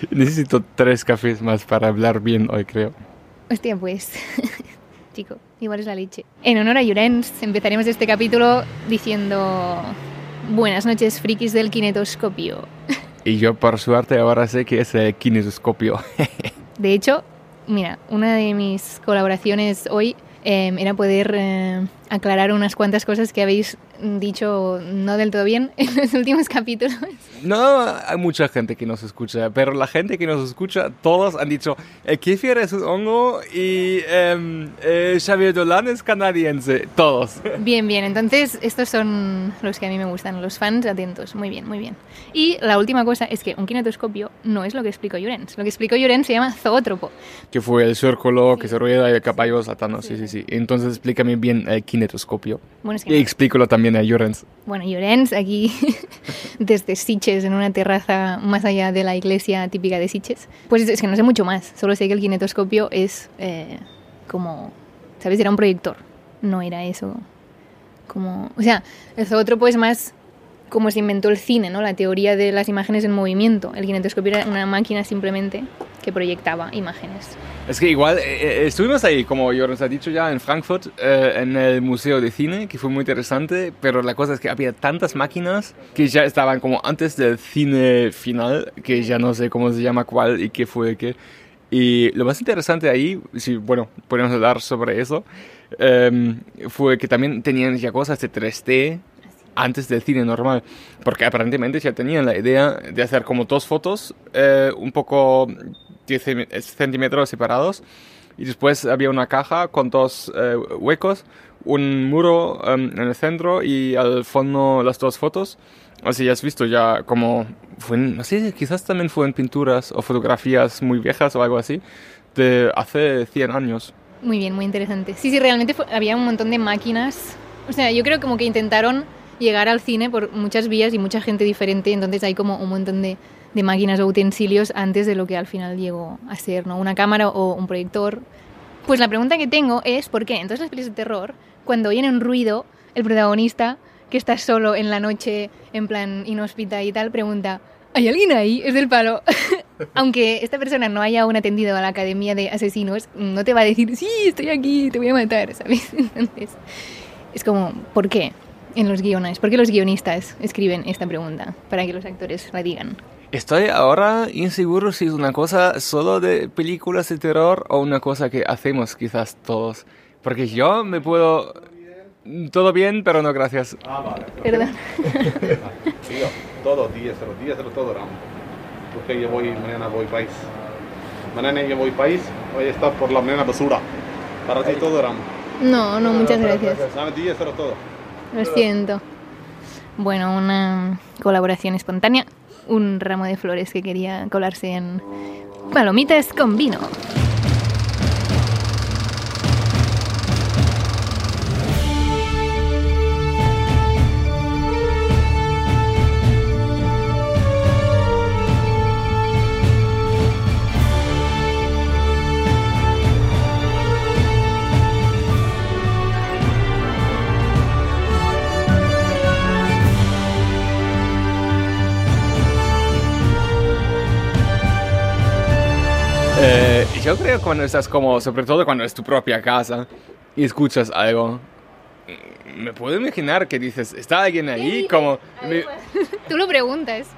Necesito tres cafés más para hablar bien hoy, creo. Hostia, pues, chico, igual es la leche. En honor a Llorens, empezaremos este capítulo diciendo buenas noches, frikis del kinetoscopio. Y yo, por suerte, ahora sé que es el kinetoscopio. De hecho, mira, una de mis colaboraciones hoy eh, era poder eh, aclarar unas cuantas cosas que habéis dicho no del todo bien en los últimos capítulos. No, hay mucha gente que nos escucha, pero la gente que nos escucha, todos han dicho, el kefir es un hongo y eh, eh, Xavier Dolan es canadiense, todos. Bien, bien, entonces estos son los que a mí me gustan, los fans atentos, muy bien, muy bien. Y la última cosa es que un kinetoscopio no es lo que explicó Llorens, lo que explicó Llorens se llama zoótropo. Que fue el círculo que se rueda y el caballo saltando, sí, sí, sí. Entonces explícame bien el kinetoscopio. Bueno, es que Y explícalo también a Llorens. Bueno, Llorens aquí desde Siches, en una terraza más allá de la iglesia típica de Siches. Pues es que no sé mucho más, solo sé que el kinetoscopio es eh, como, ¿sabes? Era un proyector, no era eso. Como, o sea, el zoótropo es más como se inventó el cine, ¿no? La teoría de las imágenes en movimiento. El kinetoscopio era una máquina simplemente que proyectaba imágenes. Es que igual, eh, eh, estuvimos ahí, como Llorens ha dicho ya, en Frankfurt, eh, en el Museo de Cine, que fue muy interesante, pero la cosa es que había tantas máquinas que ya estaban como antes del cine final, que ya no sé cómo se llama cuál y qué fue qué. Y lo más interesante ahí, si, bueno, podemos hablar sobre eso, eh, fue que también tenían ya cosas de 3D antes del cine normal, porque aparentemente ya tenían la idea de hacer como dos fotos, eh, un poco 10 centímetros separados, y después había una caja con dos eh, huecos, un muro em, en el centro y al fondo las dos fotos. Así ya has visto ya como, fue no sé, quizás también fue en pinturas o fotografías muy viejas o algo así, de hace 100 años. Muy bien, muy interesante. Sí, sí, realmente fue- había un montón de máquinas. O sea, yo creo como que intentaron llegar al cine por muchas vías y mucha gente diferente, entonces hay como un montón de, de máquinas o utensilios antes de lo que al final llegó a ser, ¿no? Una cámara o un proyector. Pues la pregunta que tengo es, ¿por qué? Entonces las películas de terror, cuando oyen un ruido, el protagonista, que está solo en la noche, en plan inhóspita y tal, pregunta, ¿hay alguien ahí? Es del palo. Aunque esta persona no haya aún atendido a la academia de asesinos, no te va a decir, sí, estoy aquí, te voy a matar, ¿sabes? Entonces, es como, ¿por qué? En los guiones, ¿por qué los guionistas escriben esta pregunta? Para que los actores la digan. Estoy ahora inseguro si es una cosa solo de películas de terror o una cosa que hacemos quizás todos. Porque yo me puedo... Todo bien, pero no gracias. Ah, vale. Perdón. Tío, todo, día cero, día cero, todo, Ram. Porque yo voy, mañana voy país. Mañana yo voy país, voy a estar por la mañana basura. Para ti todo, Ram. No, no, muchas gracias. ¿Sabes? Día cero, todo. Lo siento. Bueno, una colaboración espontánea. Un ramo de flores que quería colarse en palomitas con vino. Yo creo cuando estás como, sobre todo cuando es tu propia casa y escuchas algo, mm, me puedo imaginar que dices, ¿está alguien ahí? Como, me- Tú lo preguntas.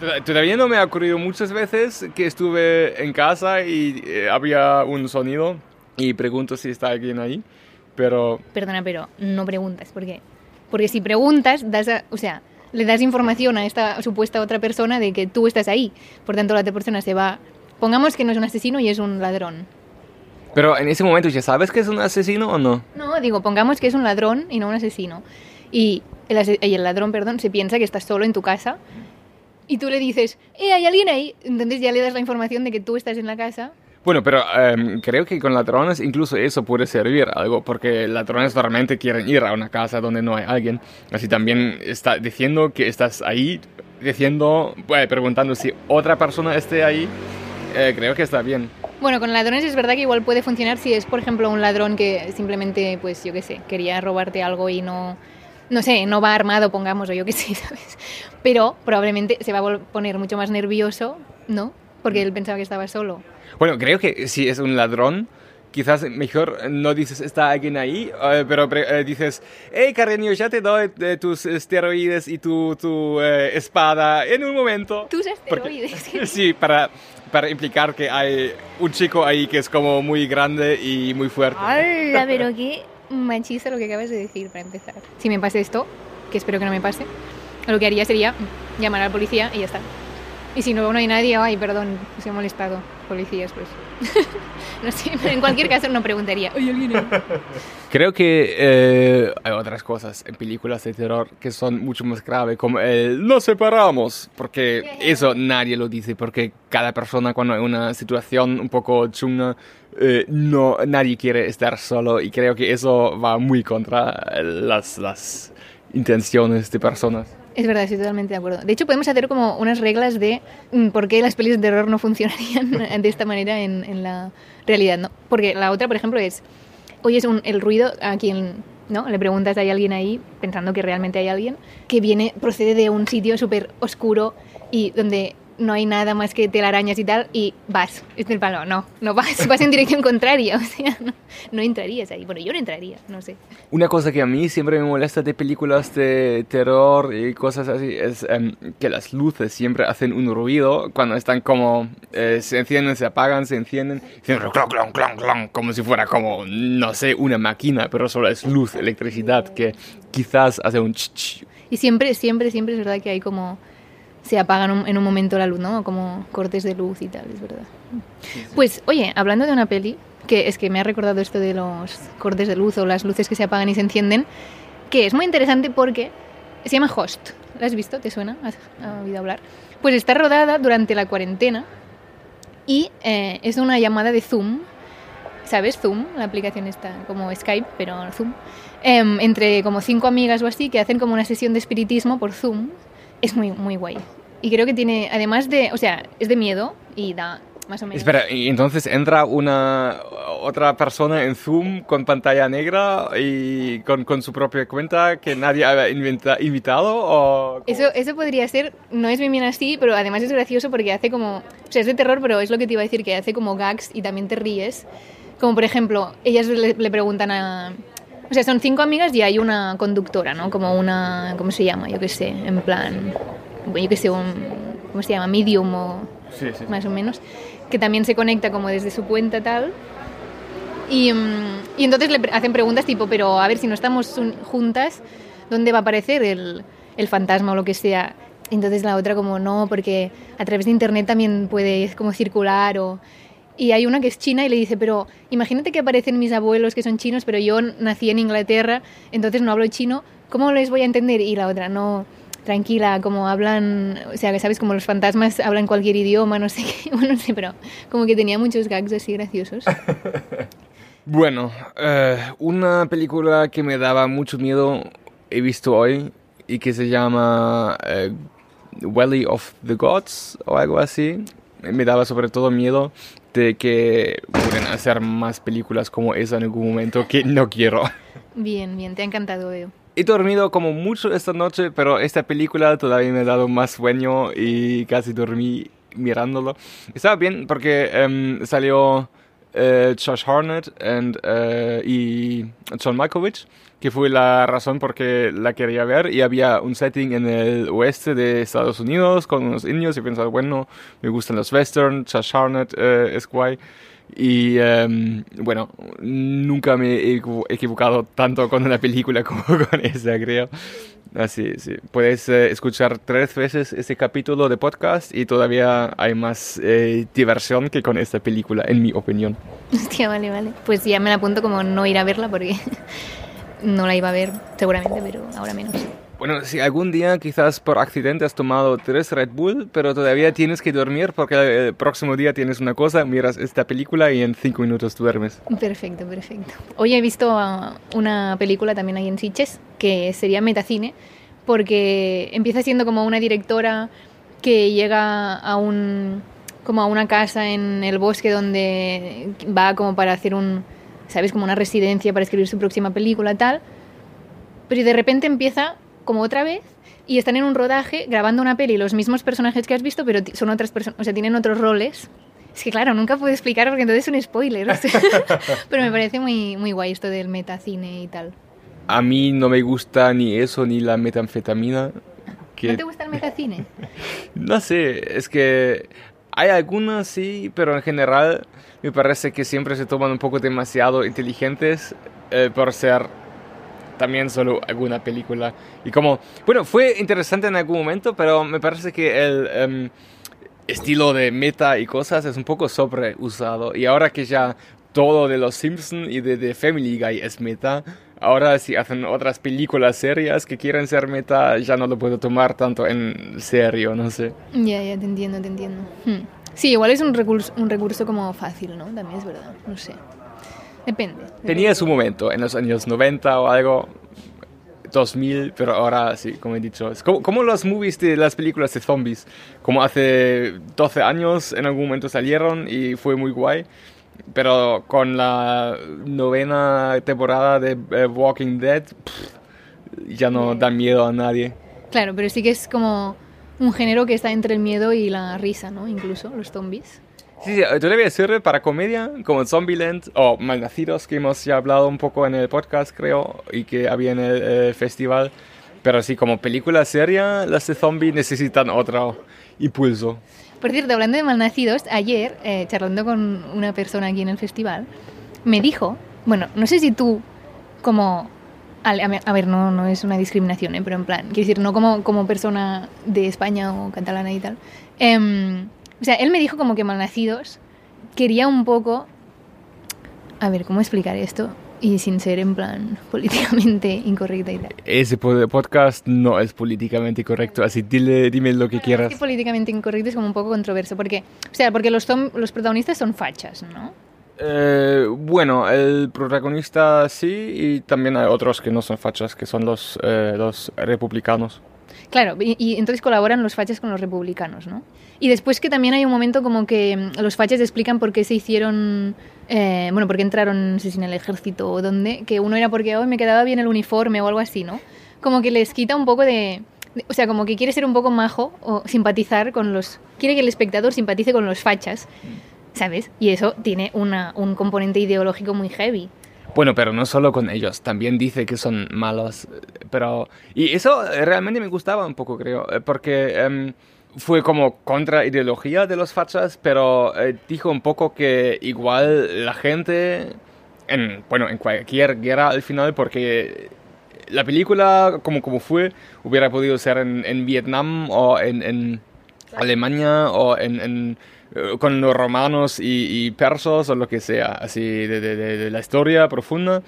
Toda- Todavía no me ha ocurrido muchas veces que estuve en casa y eh, había un sonido y pregunto si está alguien ahí, pero Perdona, pero no preguntas. ¿Por qué? Porque si preguntas, das a- o sea, le das información a esta supuesta otra persona de que tú estás ahí. Por tanto, la otra persona se va. Pongamos que no es un asesino y es un ladrón. pero en ese momento ya sabes que es un asesino o no. No, digo, pongamos que es un ladrón y no un asesino. Y el, ase- y el ladrón, perdón, se piensa que estás solo en tu casa y tú le dices, ¡eh, hay alguien ahí! Entonces ya le das la información de que tú estás en la casa. Bueno, pero em, creo que con ladrones incluso eso puede servir algo, porque ladrones realmente quieren ir a una casa donde no hay alguien. Así también está diciendo que estás ahí, diciendo, bueno, preguntando si otra persona esté ahí, eh, creo que está bien. Bueno, con ladrones es verdad que igual puede funcionar si es, por ejemplo, un ladrón que simplemente, pues yo qué sé, quería robarte algo y no, no sé, no va armado, pongamos, o yo qué sé, ¿sabes? Pero probablemente se va a poner mucho más nervioso, ¿no? porque él pensaba que estaba solo. Bueno, creo que si es un ladrón, quizás mejor no dices está alguien ahí, eh, pero eh, dices, hey cariño, ya te doy eh, tus esteroides y tu, tu eh, espada en un momento. Tus Porque- esteroides. sí, para, para implicar que hay un chico ahí que es como muy grande y muy fuerte. ¡Hala! Pero qué machista lo que acabas de decir para empezar. Si me pasa esto, que espero que no me pase, lo que haría sería llamar a la policía y ya está. Y si no, no hay nadie, ay, perdón, se ha molestado. Policías, pues. no sé, pero en cualquier caso no preguntaría, ¿hay alguien ahí? Creo que eh, hay otras cosas en películas de terror que son mucho más graves, como el nos separamos, porque eso nadie lo dice, porque cada persona cuando hay una situación un poco chunga, eh, no, nadie quiere estar solo y creo que eso va muy contra las, las intenciones de personas. Es verdad, estoy totalmente de acuerdo. De hecho, podemos hacer como unas reglas de mm, por qué las pelis de terror no funcionarían de esta manera en, la realidad, ¿no? Porque la otra, por ejemplo, es, oyes un, el ruido a quien, ¿no? Le preguntas, ¿hay alguien ahí? Pensando que realmente hay alguien, que viene, procede de un sitio súper oscuro y donde no hay nada más que telarañas y tal, y vas, es del palo, no, no vas, vas en dirección contraria, o sea, no, no entrarías ahí. Bueno, yo no entraría, no sé. Una cosa que a mí siempre me molesta de películas de terror y cosas así es em, que las luces siempre hacen un ruido cuando están como eh, se encienden, se apagan, se encienden, hacen clon, clon, clon, clon, como si fuera como, no sé, una máquina, pero solo es luz, electricidad, que quizás hace un ch, ch. Y siempre, siempre, siempre es verdad que hay como... Se apagan en un momento la luz, ¿no? Como cortes de luz y tal, es verdad. Pues, oye, hablando de una peli, que es que me ha recordado esto de los cortes de luz o las luces que se apagan y se encienden, que es muy interesante porque se llama Host. ¿La has visto? ¿Te suena? ¿Has has oído hablar? Pues está rodada durante la cuarentena y eh, es una llamada de Zoom ¿sabes? Zoom, la aplicación está como Skype, pero Zoom, Em, entre como cinco amigas o así que hacen como una sesión de espiritismo por Zoom. Es muy, muy guay. Y creo que tiene, además de, o sea, es de miedo y da más o menos. Espera, y entonces entra una otra persona en Zoom con pantalla negra y con, con su propia cuenta que nadie había inventa- invitado o... Eso, eso podría ser, no es bien bien así, pero además es gracioso porque hace como, o sea, es de terror, pero es lo que te iba a decir, que hace como gags y también te ríes. Como por ejemplo, ellas le, le preguntan a... O sea, son cinco amigas y hay una conductora, ¿no? Como una, ¿cómo se llama? Yo qué sé, en plan, yo qué sé, un, ¿cómo se llama? Medium o Sí, sí, sí. más o menos, que también se conecta como desde su cuenta tal. Y, mm, y entonces le hacen preguntas tipo, pero a ver, si no estamos un- juntas, ¿dónde va a aparecer el, el fantasma o lo que sea? Entonces la otra como, no, porque a través de internet también puede como circular o... Y hay una que es china y le dice, pero imagínate que aparecen mis abuelos que son chinos, pero yo nací en Inglaterra, entonces no hablo chino, ¿cómo les voy a entender? Y la otra, no, tranquila, como hablan, o sea, que sabes, como los fantasmas hablan cualquier idioma, no sé qué, bueno, no sé, pero como que tenía muchos gags así graciosos. Bueno, eh, una película que me daba mucho miedo he visto hoy y que se llama eh, Valley of the Gods o algo así. Me daba sobre todo miedo de que pueden hacer más películas como esa en algún momento que no quiero. Bien, bien, te ha encantado, veo. He dormido como mucho esta noche, pero esta película todavía me ha dado más sueño y casi dormí mirándolo. Estaba bien porque em, salió eh, Josh and, eh, y John Malkovich, que fue la razón por que la quería ver. Y había un setting en el oeste de Estados Unidos con unos indios y pensaba, bueno, me gustan los western, Josh Harnett eh, es guay. Y em, bueno, nunca me he equivo- equivocado tanto con una película como con esta, creo. Así, sí. Puedes eh, escuchar tres veces este capítulo de podcast y todavía hay más eh, diversión que con esta película, en mi opinión. Hostia, vale, vale. Pues ya me la apunto como no ir a verla porque no la iba a ver seguramente, pero ahora menos. Bueno, si algún día quizás por accidente has tomado tres Red Bull, pero todavía tienes que dormir porque el próximo día tienes una cosa, miras esta película y en cinco minutos duermes. Perfecto, perfecto. Hoy he visto ah, una película también ahí en Sitges, que sería Metacine, porque empieza siendo como una directora que llega a un como a una casa en el bosque donde va como para hacer un, ¿sabes? Como una residencia para escribir su próxima película tal. Pero de repente empieza como otra vez y están en un rodaje grabando una peli, los mismos personajes que has visto, pero son otras personas, o sea, tienen otros roles. Es que claro, nunca puedo explicar porque entonces es un spoiler. o sea. pero me parece muy, muy guay esto del metacine y tal. A mí no me gusta ni eso ni la metanfetamina. Que, ¿No te gusta el metacine? no sé, es que hay algunas sí, pero en general me parece que siempre se toman un poco demasiado inteligentes eh, por ser también solo alguna película. Y como, bueno, fue interesante en algún momento, pero me parece que el em, estilo de meta y cosas es un poco sobreusado. Y ahora que ya todo de los Simpsons y de, de Family Guy es meta, ahora si hacen otras películas serias que quieren ser meta, ya no lo puedo tomar tanto en serio, no sé. Ya, ya, te entiendo, te entiendo. Hmm. Sí, igual es un recurso, un recurso como fácil, ¿no? También es verdad, no sé. Depende. Tenía su momento en los años 90 o algo, 2000, pero ahora sí, como he dicho, es como, como los movies de las películas de zombies, como hace 12 años en algún momento salieron y fue muy guay, pero con la novena temporada de eh, Walking Dead pff, ya no da miedo a nadie. Claro, pero sí que es como un género que está entre el miedo y la risa, ¿no? Incluso los zombies. Sí, sí, todavía sirve para comedia, como Zombieland o Malnacidos, que hemos ya hablado un poco en el podcast, creo, y que había en el eh, festival. Pero sí, como película seria, las de zombie necesitan otro impulso. Por cierto, hablando de malnacidos, ayer, eh, charlando con una persona aquí en el festival, me dijo, bueno, no sé si tú como... A ver, no, no es una discriminación, ¿eh? pero en plan, quiero decir, no como, como persona de España o catalana y tal. Em, o sea, él me dijo como que Malnacidos quería un poco... A ver, ¿cómo explicar esto? Y sin ser en plan políticamente incorrecta y tal. Ese po- podcast no es políticamente correcto, así dile, dime lo que Es quieras. que políticamente incorrecto es como un poco controverso, porque, o sea, porque los, los protagonistas son fachas, ¿no? Eh, bueno, el protagonista sí, y también hay otros que no son fachas, que son los, eh, los republicanos. Claro, y, y entonces colaboran los fachas con los republicanos, ¿no? Y después que también hay un momento como que mm, los fachas explican por qué se hicieron, eh, bueno, por qué entraron, no sé si en el ejército o dónde, que uno era porque hoy me quedaba bien el uniforme o algo así, ¿no? Como que les quita un poco de, de- o sea, como que quiere ser un poco majo o simpatizar con los, quiere que el espectador simpatice con los fachas, ¿sabes? Y eso tiene una, un componente ideológico muy heavy. Bueno, pero no solo con ellos, también dice que son malos, pero... Y eso realmente me gustaba un poco, creo, eh, porque em, fue como contra ideología de los fachas, pero eh, dijo un poco que igual la gente, en, bueno, en cualquier guerra al final, porque la película, como, como fue, hubiera podido ser en, en Vietnam o en, en Alemania o en, con los romanos y, y persos o lo que sea, así de, de- de- de la historia profunda.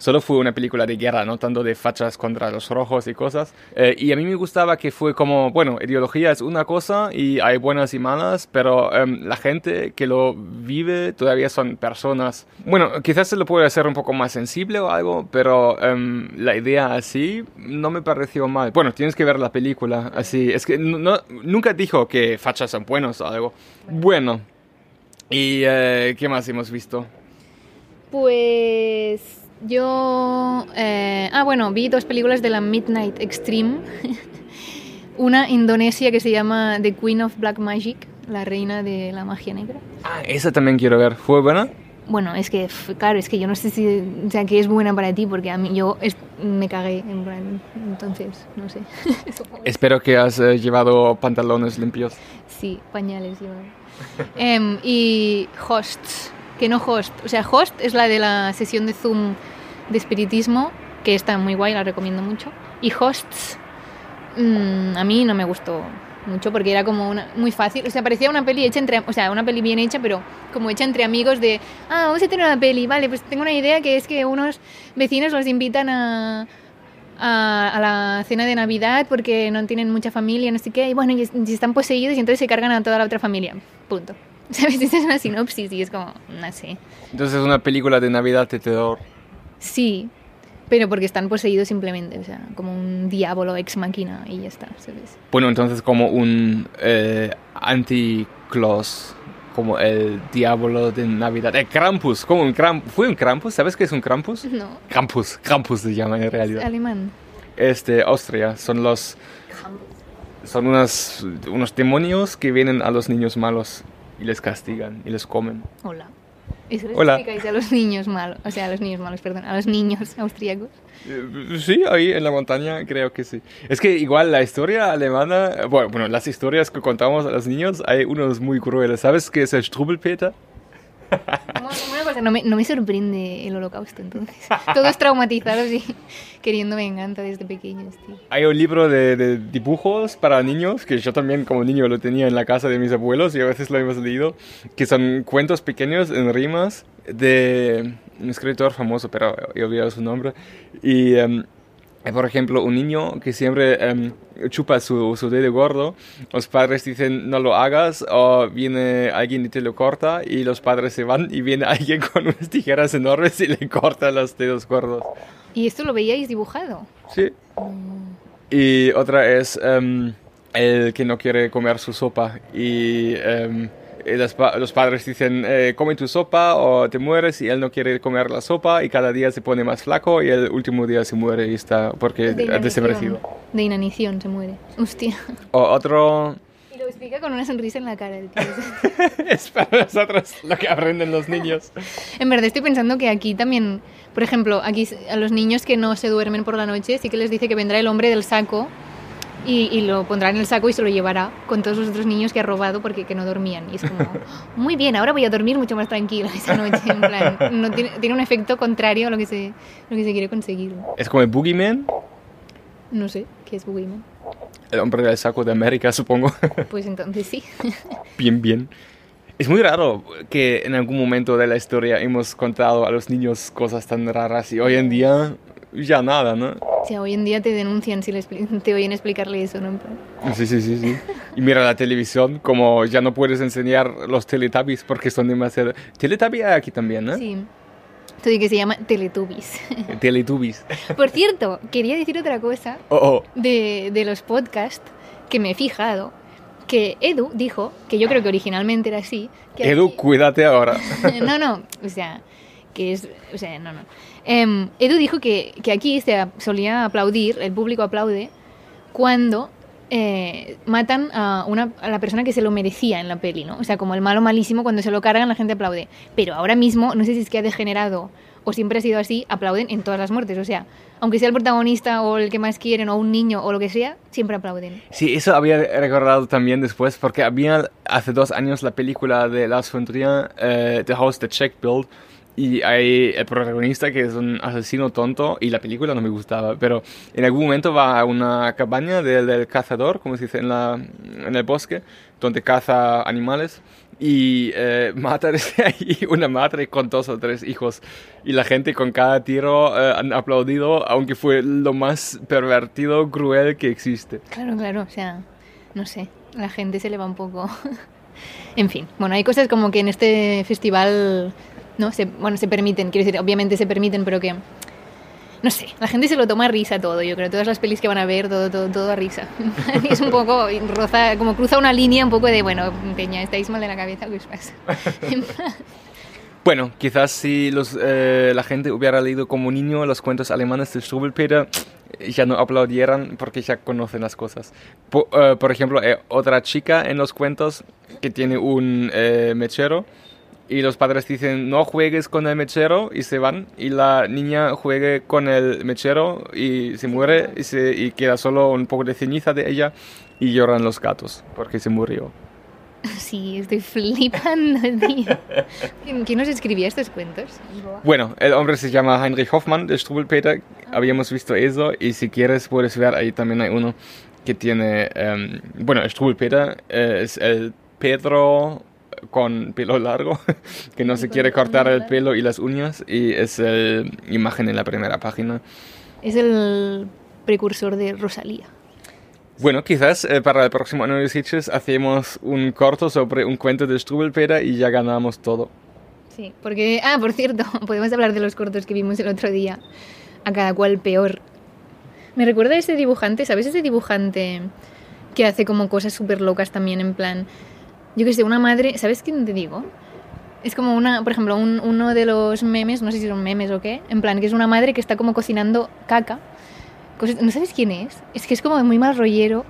Solo fue una película de guerra, no tanto de fachas contra los rojos y cosas. Eh, y a mí me gustaba que fue como, bueno, ideología es una cosa y hay buenas y malas, pero em, la gente que lo vive todavía son personas. Bueno, quizás se lo puede hacer un poco más sensible o algo, pero em, la idea así no me pareció mal. Bueno, tienes que ver la película así. Es que nunca dijo que fachas son buenos o algo. Bueno. ¿Y eh, qué más hemos visto? Pues yo... eh, ah, bueno, vi dos películas de la Midnight Extreme. Una Indonesia que se llama The Queen of Black Magic, la reina de la magia negra. Ah, esa también quiero ver. ¿Fue buena? Bueno, es que, claro, es que yo no sé si, o sea, que es buena para ti, porque a mí yo es- me cagué, en plan, entonces, no sé. Espero que has eh, llevado pantalones limpios. Sí, pañales llevaba. Em, y Hosts, que no Host. O sea, Host es la de la sesión de Zoom de espiritismo, que está muy guay, la recomiendo mucho. Y Hosts, mm, a mí no me gustó mucho porque era como una, muy fácil. O sea, parecía una peli hecha entre. O sea, una peli bien hecha, pero como hecha entre amigos de. Ah, vamos a tener una peli. Vale, pues tengo una idea que es que unos vecinos los invitan a a, la cena de Navidad porque no tienen mucha familia, no sé qué, y bueno, y, y están poseídos y entonces se cargan a toda la otra familia. Punto. ¿Sabes? Esa es una sinopsis y es como, no sé. Entonces es una película de Navidad de terror. Sí, pero porque están poseídos simplemente, o sea, como un diablo ex máquina y ya está, ¿sabes? Bueno, entonces como un eh, anti-Claus, como el diablo de Navidad. El Krampus, como un Krampus. ¿Fue un Krampus? ¿Sabes qué es un Krampus? No, Krampus, Krampus se llama en es realidad. alemán. es de Austria. Son los son unas, unos demonios que vienen a los niños malos y les castigan y les comen. Hola. ¿Eso les Hola. explicáis a los niños malos? O sea, a los niños malos, perdón, a los niños austríacos. Eh, Sí, ahí en la montaña creo que sí. Es que igual la historia alemana, bueno, bueno, las historias que contamos a los niños, hay unos muy crueles. ¿Sabes qué es el Strubelpeter? Cosa, no me, no me sorprende el holocausto, entonces. Todos traumatizados y queriendo venganza desde pequeños, tío. Hay un libro de, de dibujos para niños, que yo también como niño lo tenía en la casa de mis abuelos y a veces lo hemos leído, que son cuentos pequeños en rimas de un escritor famoso, pero he olvidado su nombre. Y, em, por ejemplo, un niño que siempre em, chupa su, su dedo gordo, los padres dicen no lo hagas, o viene alguien y te lo corta, y los padres se van y viene alguien con unas tijeras enormes y le corta los dedos gordos. ¿Y esto lo veíais dibujado? Sí. Y otra es em, el que no quiere comer su sopa. Y, los, pa- los padres dicen, eh, come tu sopa o te mueres. Y él no quiere comer la sopa y cada día se pone más flaco y el último día se muere y está porque De ha desaparecido. De inanición se muere. Hostia. O otro Y lo explica con una sonrisa en la cara el tío. es para nosotros lo que aprenden los niños. En verdad estoy pensando que aquí también, por ejemplo, aquí a los niños que no se duermen por la noche, sí que les dice que vendrá el hombre del saco y, y lo pondrá en el saco y se lo llevará con todos los otros niños que ha robado porque que no dormían. Y es como, muy bien, ahora voy a dormir mucho más tranquila esa noche. En plan, no tiene, tiene un efecto contrario a lo que se, lo que se quiere conseguir. Es como el Boogeyman, No sé, ¿qué es Boogeyman? el hombre del saco de América, supongo. Pues entonces sí. Bien, bien. Es muy raro que en algún momento de la historia hemos contado a los niños cosas tan raras y hoy en día ya nada, ¿no? O sea, hoy en día te denuncian si les, te oyen explicarle eso, ¿no? Sí, sí, sí, sí. Y mira la televisión, como ya no puedes enseñar los Teletubbies porque son demasiado... Teletubbies aquí también, ¿no? Sí. Esto que se llama Teletubbies. Teletubbies. Por cierto, quería decir otra cosa Oh, oh. de, de los podcasts que me he fijado. Que Edu dijo, que yo creo que originalmente era así. Que Edu, aquí- cuídate ahora. no, no, o sea, que es, o sea, no, no. Em, Edu dijo que, que aquí se solía aplaudir, el público aplaude, cuando eh, matan a, una, a la persona que se lo merecía en la peli, ¿no? O sea, como el malo malísimo, cuando se lo cargan la gente aplaude. Pero ahora mismo, no sé si es que ha degenerado o siempre ha sido así, aplauden en todas las muertes. O sea, aunque sea el protagonista o el que más quieren o un niño o lo que sea, siempre aplauden. Sí, eso había recordado también después, porque había hace dos años la película de Lars von Trier, eh, The House That Check Built, y hay el protagonista que es un asesino tonto, y la película no me gustaba, pero en algún momento va a una cabaña del, del cazador, como se dice, en, la, en el bosque, donde caza animales, y eh, mata desde ahí una madre con dos o tres hijos. Y la gente con cada tiro eh, han aplaudido, aunque fue lo más pervertido, cruel que existe. Claro, claro, o sea, no sé, la gente se le va un poco. en fin, bueno, hay cosas como que en este festival, no, se, bueno, se permiten, quiero decir, obviamente se permiten, pero que, no sé, la gente se lo toma a risa todo, yo creo, todas las pelis que van a ver, todo, todo, todo a risa. es un poco, roza, como cruza una línea un poco de, bueno, peña, estáis mal de la cabeza, ¿qué os pasa? Bueno, quizás si los, eh, la gente hubiera leído como niño los cuentos alemanes de Strubelpeter, ya no aplaudieran porque ya conocen las cosas. Eh, por ejemplo, eh, otra chica en los cuentos que tiene un eh, mechero y los padres dicen no juegues con el mechero y se van y la niña juegue con el mechero y se muere y, se, y queda solo un poco de ceniza de ella y lloran los gatos porque se murió. sí, estoy flipando, tío. ¿Quién, nos escribía estos cuentos? Bueno, el hombre se llama Heinrich Hoffmann de Strubelpeter. Habíamos visto eso y si quieres puedes ver ahí también hay uno que tiene, em, bueno, Strubelpeter eh, es el Pedro con pelo largo que no se quiere cortar el pelo y las uñas y es la imagen en la primera página. Es el precursor de Rosalía. Bueno, quizás eh, para el próximo año de Sitges hacemos un corto sobre un cuento de Strubelpeter y ya ganamos todo. Sí, porque... Ah, por cierto, podemos hablar de los cortos que vimos el otro día. A cada cual peor. Me recuerda a ese dibujante, ¿sabes? Ese dibujante que hace como cosas súper locas también, en plan... Yo que sé, una madre... ¿Sabes quién te digo? Es como una, por ejemplo, un- uno de los memes, no sé si son memes o qué, en plan que es una madre que está como cocinando caca cosas- ¿No sabes quién es? Es que es como muy mal rollero.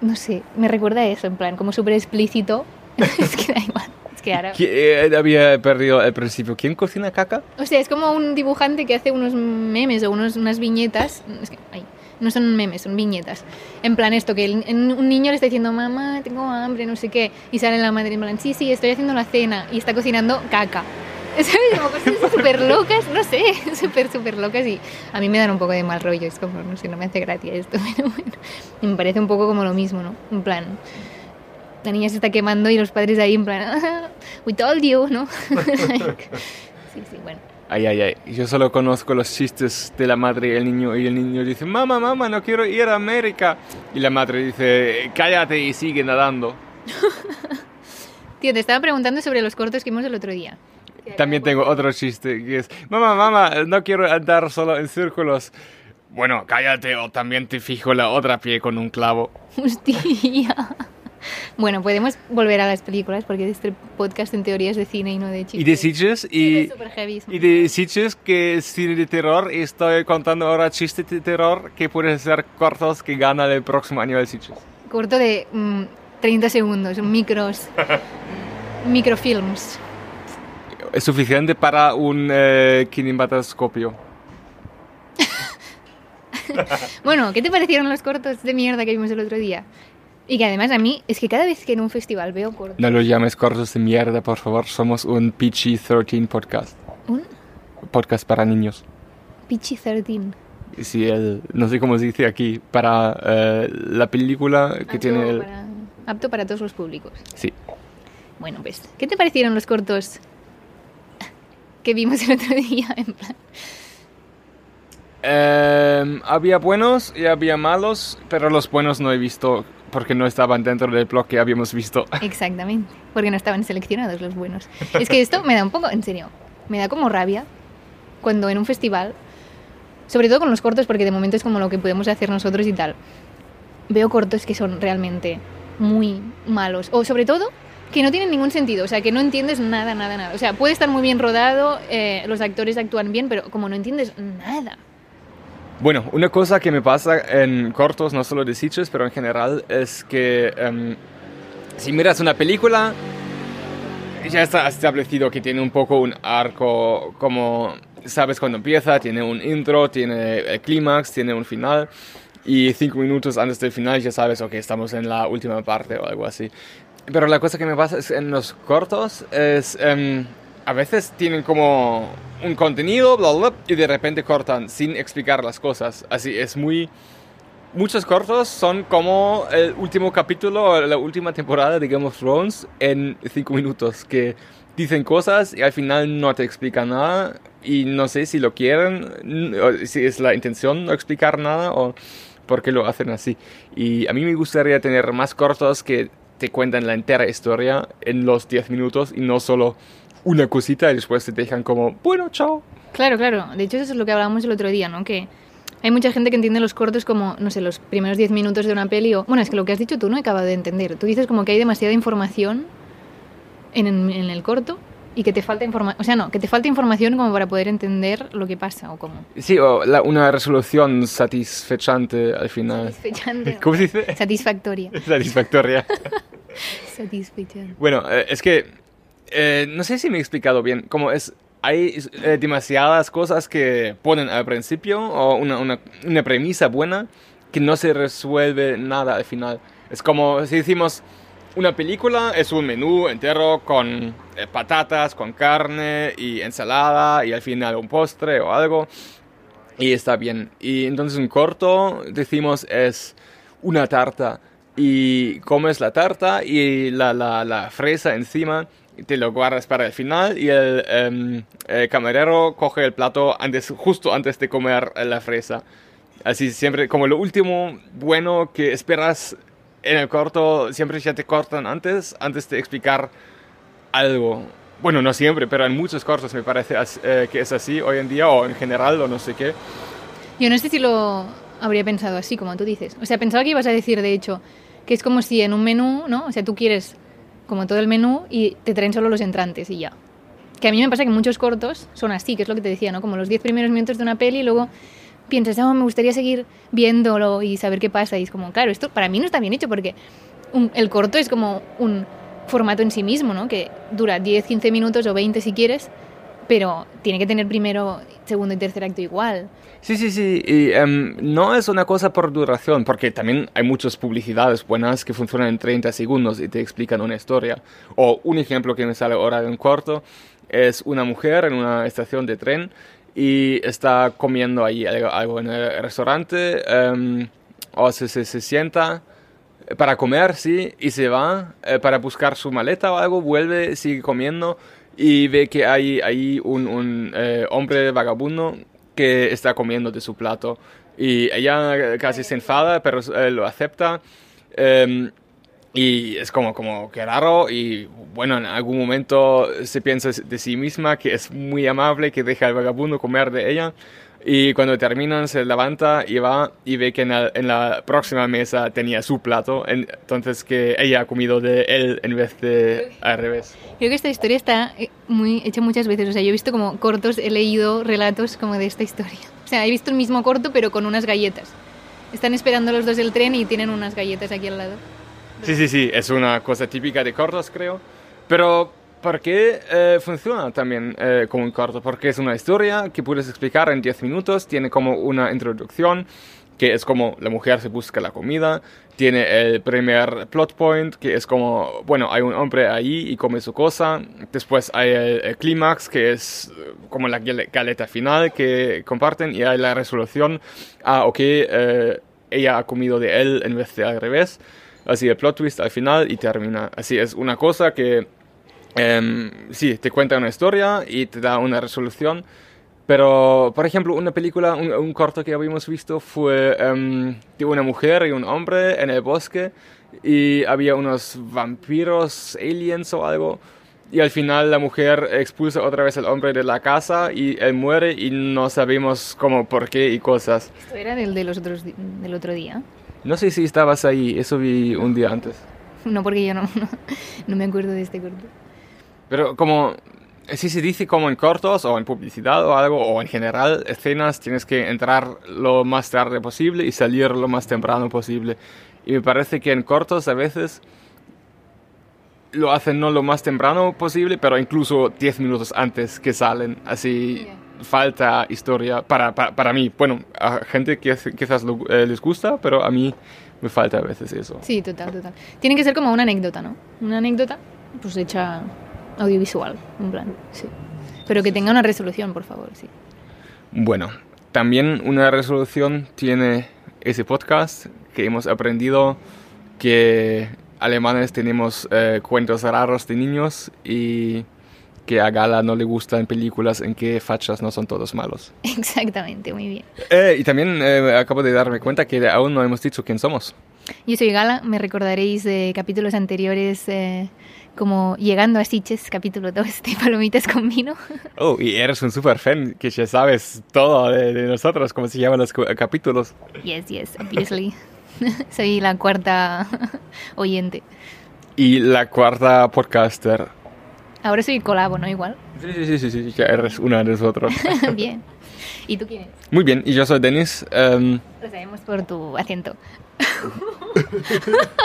No sé, me recuerda a eso, en plan, como súper explícito. es que da igual. Es que ahora... ¿Qui- eh, había perdido al principio. ¿Quién cocina caca? O sea, es como un dibujante que hace unos memes o unos, unas viñetas. Es que, ay, no son memes, son viñetas. En plan esto, que el- un niño le está diciendo, mamá, tengo hambre, no sé qué. Y sale la madre en plan, sí, sí, estoy haciendo la cena. Y está cocinando caca. ¿Sabes? Como cosas súper locas, no sé, súper, súper locas. Y a mí me dan un poco de mal rollo. Es como, no sé, no me hace gracia esto. Pero bueno, y me parece un poco como lo mismo, ¿no? En plan, la niña se está quemando y los padres ahí en plan, "Ah, we told you, ¿no? sí, sí, bueno. Ay, ay, ay. Yo solo conozco los chistes de la madre y el niño. Y el niño dice, mamá, mamá, no quiero ir a América. Y la madre dice, cállate y sigue nadando. Tío, te estaba preguntando sobre los cortos que vimos el otro día. También tengo otro chiste que es, mamá, mamá, no quiero andar solo en círculos. Bueno, cállate o también te fijo la otra pie con un clavo. Hostia. Bueno, podemos volver a las películas porque este podcast en teoría es de cine y no de chistes. Y de sitches y... Y de sitches que es cine de terror y estoy contando ahora chistes de terror que pueden ser cortos que ganan el próximo año el sitches. Corto de mm, 30 segundos, micros. microfilms. Es suficiente para un eh, kinematoscopio. Bueno, ¿qué te parecieron los cortos de mierda que vimos el otro día? Y que además a mí, es que cada vez que en un festival veo cortos... No los llames cortos de mierda, por favor. Somos un PG-13 podcast. Un Podcast para niños. PG-13. Sí, el, no sé cómo se dice aquí, para eh, la película que Apto tiene el... para- apto para todos los públicos. Sí. Bueno, pues, ¿qué te parecieron los cortos que vimos el otro día? En plan, Em, había buenos y había malos, pero los buenos no he visto porque no estaban dentro del blog que habíamos visto. exactamente, porque no estaban seleccionados los buenos. Es que esto me da un poco, en serio, me da como rabia cuando en un festival, sobre todo con los cortos, porque de momento es como lo que podemos hacer nosotros y tal, veo cortos que son realmente muy malos. O sobre todo que no tienen ningún sentido, o sea, que no entiendes nada, nada, nada. O sea, puede estar muy bien rodado, eh, los actores actúan bien, pero como no entiendes nada. Bueno, una cosa que me pasa en cortos, no solo de sitios, pero en general, es que em, si miras una película, ya está establecido que tiene un poco un arco, como sabes cuando empieza, tiene un intro, tiene el clímax, tiene un final, y cinco minutos antes del final ya sabes, ok, estamos en la última parte o algo así. Pero la cosa que me pasa es en los cortos es... em, a veces tienen como un contenido, bla, bla, y de repente cortan sin explicar las cosas. Así es muy... Muchos cortos son como el último capítulo la última temporada de Game of Thrones en cinco minutos, que dicen cosas y al final no te explican nada y no sé si lo quieren, o si es la intención no explicar nada o por qué lo hacen así. Y a mí me gustaría tener más cortos que te cuentan la entera historia en los 10 minutos y no solo una cosita y después te dejan como, bueno, chao. Claro, claro. De hecho, eso es lo que hablábamos el otro día, ¿no? Que hay mucha gente que entiende los cortos como, no sé, los primeros 10 minutos de una peli o... Bueno, es que lo que has dicho tú no he acabado de entender. Tú dices como que hay demasiada información en, en el corto y que te falta información... O sea, no, que te falta información como para poder entender lo que pasa o cómo. Sí, o la- una resolución satisfechante al final. Satisfechante. ¿Cómo se dice? Satisfactoria. Satisfactoria. Satisfechante. Bueno, eh, es que eh, no sé si me he explicado bien. Como es, hay eh, demasiadas cosas que ponen al principio o una, una, una premisa buena que no se resuelve nada al final. Es como si decimos una película es un menú entero con eh, patatas, con carne y ensalada y al final un postre o algo y está bien. Y entonces un corto decimos es una tarta y comes la tarta y la, la, la fresa encima te lo guardas para el final y el, el camarero coge el plato antes, justo antes de comer la fresa. Así siempre, como lo último bueno que esperas en el corto, siempre ya te cortan antes, antes de explicar algo. Bueno, no siempre, pero en muchos cortos me parece eh, que es así hoy en día o en general o no sé qué. Yo no sé si lo habría pensado así, como tú dices. O sea, pensaba que ibas a decir, de hecho, que es como si en un menú, ¿no? O sea, tú quieres como todo el menú y te traen solo los entrantes y ya. Que a mí me pasa que muchos cortos son así, que es lo que te decía, ¿no? Como los 10 primeros minutos de una peli y luego piensas, oh, me gustaría seguir viéndolo y saber qué pasa. Y es como, claro, esto para mí no está bien hecho porque el corto es como un formato en sí mismo, ¿no? Que dura 10, 15 minutos o 20 si quieres, pero tiene que tener primero, segundo y tercer acto igual. Sí, sí, sí. Y em, no es una cosa por duración, porque también hay muchas publicidades buenas que funcionan en 30 segundos y te explican una historia. O un ejemplo que me sale ahora de un corto es una mujer en una estación de tren y está comiendo ahí algo, algo en el restaurante em, o se, se, se sienta para comer, sí, y se va eh, para buscar su maleta o algo, vuelve, sigue comiendo y ve que hay ahí un, un, eh, hombre vagabundo que está comiendo de su plato. Y ella casi se enfada, pero eh, lo acepta. em, y es como, como que raro. Y bueno, en algún momento se piensa de sí misma que es muy amable, que deja al vagabundo comer de ella y cuando terminan se levanta y va y ve que en la, en la próxima mesa tenía su plato, en- entonces que ella ha comido de él en vez de al revés. Creo que esta historia está eh, muy hecha muchas veces. O sea, yo he visto como cortos, he leído relatos como de esta historia. O sea, he visto el mismo corto pero con unas galletas. Están esperando los dos el tren y tienen unas galletas aquí al lado. Sí, sí, sí, es una cosa típica de cortos, creo. Pero, ¿por qué eh, funciona también eh, como un corto? Porque es una historia que puedes explicar en 10 minutos, tiene como una introducción, que es como la mujer se busca la comida, tiene el primer plot point, que es como, bueno, hay un hombre ahí y come su cosa, después hay el, el clímax, que es eh, como la gale- galeta final que comparten, y hay la resolución, ah, ok, eh, ella ha comido de él en vez de al revés así el plot twist al final y termina. Así es una cosa que em, sí, te cuenta una historia y te da una resolución. Pero, por ejemplo, una película, un, un corto que habíamos visto fue em, de una mujer y un hombre en el bosque y había unos vampiros, aliens o algo. Y al final la mujer expulsa otra vez al hombre de la casa y él muere y no sabemos cómo, por qué y cosas. Esto era del, de los otros, di- del otro día. No sé si estabas ahí, eso vi un día antes. No, porque yo no, no, no me acuerdo de este corto. Pero como, si se dice como en cortos o en publicidad o algo, o en general escenas, tienes que entrar lo más tarde posible y salir lo más temprano posible. Y me parece que en cortos a veces lo hacen no lo más temprano posible, pero incluso 10 minutos antes que salen. Así falta historia para, para, para mí. Bueno, a gente que quizás lo- eh, les gusta, pero a mí me falta a veces eso. Sí, total, total. Tiene que ser como una anécdota, ¿no? Una anécdota, pues hecha audiovisual, en plan, sí. Pero que tenga una resolución, por favor, sí. Bueno, también una resolución tiene ese podcast que hemos aprendido que alemanes tenemos eh, cuentos raros de niños y que a Gala no le gustan películas en que fachas no son todos malos. Exactamente, muy bien. Eh, y también eh, acabo de darme cuenta que aún no hemos dicho quién somos. Yo soy Gala, me recordaréis de capítulos anteriores eh, como Llegando a Siches, capítulo 2 de Palomitas con vino. Oh, y eres un super fan que ya sabes todo de, de nosotros, cómo se llaman los capítulos. Yes, yes, obviously. soy la cuarta oyente. Y la cuarta podcaster. Ahora soy colabo, ¿no? Igual. Sí, sí, sí, sí, sí, ya eres una de nosotros. bien. ¿Y tú quién eres? Muy bien, y yo soy Denis. em, Lo sabemos por tu acento.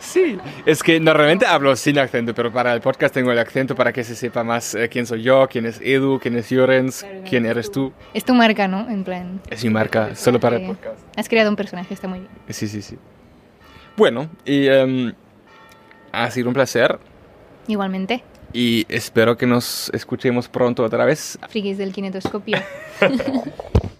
Sí, es que normalmente hablo sin acento, pero para el podcast tengo el acento para que se sepa más eh, quién soy yo, quién es Edu, quién es Llorens, quién eres tú. Es tu marca, ¿no? En plan... Es mi marca, solo para el podcast. Has creado un personaje, está muy bien. Sí, sí, sí. Bueno, y em, ha sido un placer Igualmente, y espero que nos escuchemos pronto otra vez. del kinetoscopio.